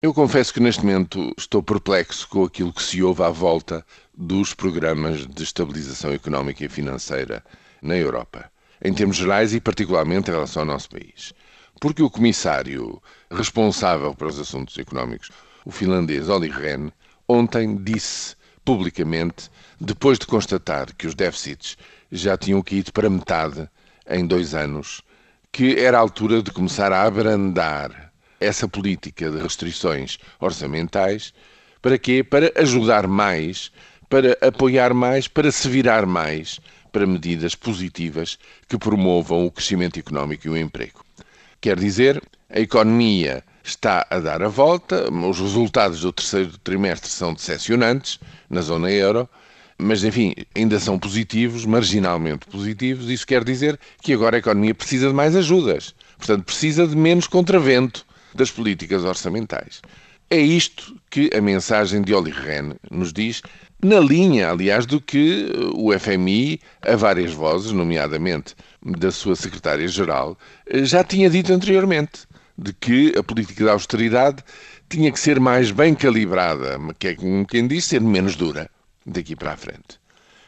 Eu confesso que neste momento estou perplexo com aquilo que se ouve à volta dos programas de estabilização económica e financeira na Europa, em termos gerais e particularmente em relação ao nosso país. Porque o comissário responsável para os assuntos económicos, o finlandês Olli Rehn, ontem disse publicamente, depois de constatar que os déficits já tinham caído para metade em dois anos, que era a altura de começar a abrandar essa política de restrições orçamentais. Para quê? Para ajudar mais, para apoiar mais, para se virar mais para medidas positivas que promovam o crescimento económico e o emprego. Quer dizer, a economia está a dar a volta, os resultados do terceiro trimestre são decepcionantes na zona euro, mas enfim, ainda são positivos, marginalmente positivos. Isso quer dizer que agora a economia precisa de mais ajudas, portanto, precisa de menos contravento das políticas orçamentais. É isto que a mensagem de Olli Rehn nos diz, na linha, aliás, do que o FMI, a várias vozes, nomeadamente da sua secretária-geral, já tinha dito anteriormente, de que a política de austeridade tinha que ser mais bem calibrada, que é como quem diz, ser menos dura daqui para a frente.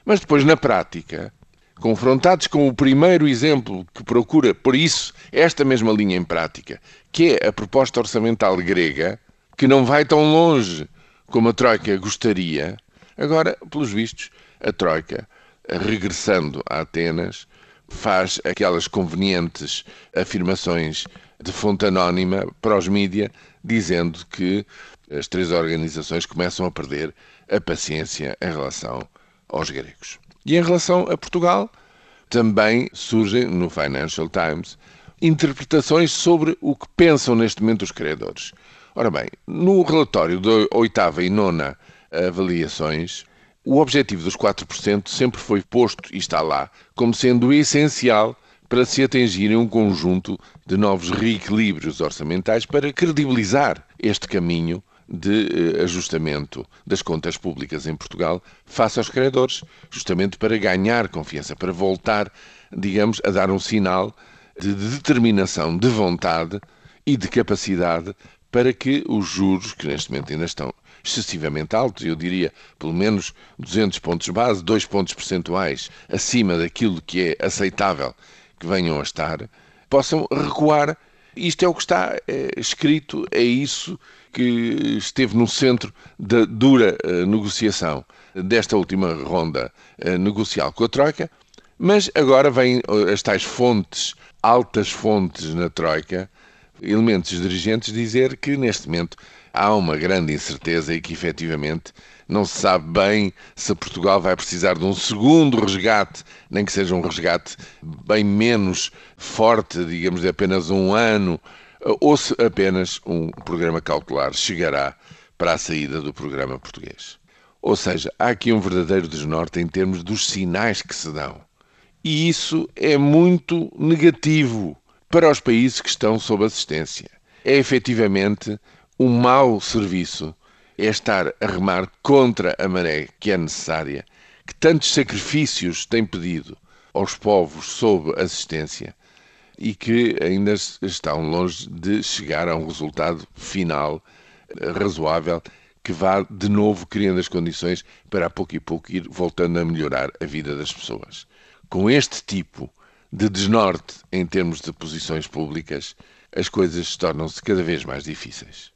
Mas depois, na prática, confrontados com o primeiro exemplo que procura, por isso, esta mesma linha em prática, que é a proposta orçamental grega, que não vai tão longe como a Troika gostaria, agora, pelos vistos, a Troika, regressando a Atenas, faz aquelas convenientes afirmações de fonte anónima para os mídia, dizendo que as três organizações começam a perder a paciência em relação aos gregos. E em relação a Portugal, também surgem no Financial Times interpretações sobre o que pensam neste momento os credores. Ora bem, no relatório da oitava e nona avaliações, o objetivo dos 4% sempre foi posto e está lá como sendo essencial para se atingirem um conjunto de novos reequilíbrios orçamentais para credibilizar este caminho de eh, ajustamento das contas públicas em Portugal face aos credores, justamente para ganhar confiança, para voltar, digamos, a dar um sinal de determinação, de vontade e de capacidade para que os juros, que neste momento ainda estão excessivamente altos, eu diria pelo menos 200 pontos base, 2 pontos percentuais acima daquilo que é aceitável que venham a estar, possam recuar. Isto é o que está é, escrito, é isso que esteve no centro da dura uh, negociação desta última ronda uh, negocial com a Troika, mas agora vêm as tais fontes, altas fontes na Troika, elementos dirigentes, dizer que neste momento há uma grande incerteza e que efetivamente não se sabe bem se Portugal vai precisar de um segundo resgate, nem que seja um resgate bem menos forte, digamos de apenas um ano, ou se apenas um programa cautelar chegará para a saída do programa português. Ou seja, há aqui um verdadeiro desnorte em termos dos sinais que se dão. E isso é muito negativo para os países que estão sob assistência. É efetivamente um mau serviço é estar a remar contra a maré que é necessária, que tantos sacrifícios tem pedido aos povos sob assistência e que ainda estão longe de chegar a um resultado final eh, razoável que vá de novo criando as condições para a pouco e pouco ir voltando a melhorar a vida das pessoas. Com este tipo de desnorte em termos de posições públicas, as coisas tornam-se cada vez mais difíceis.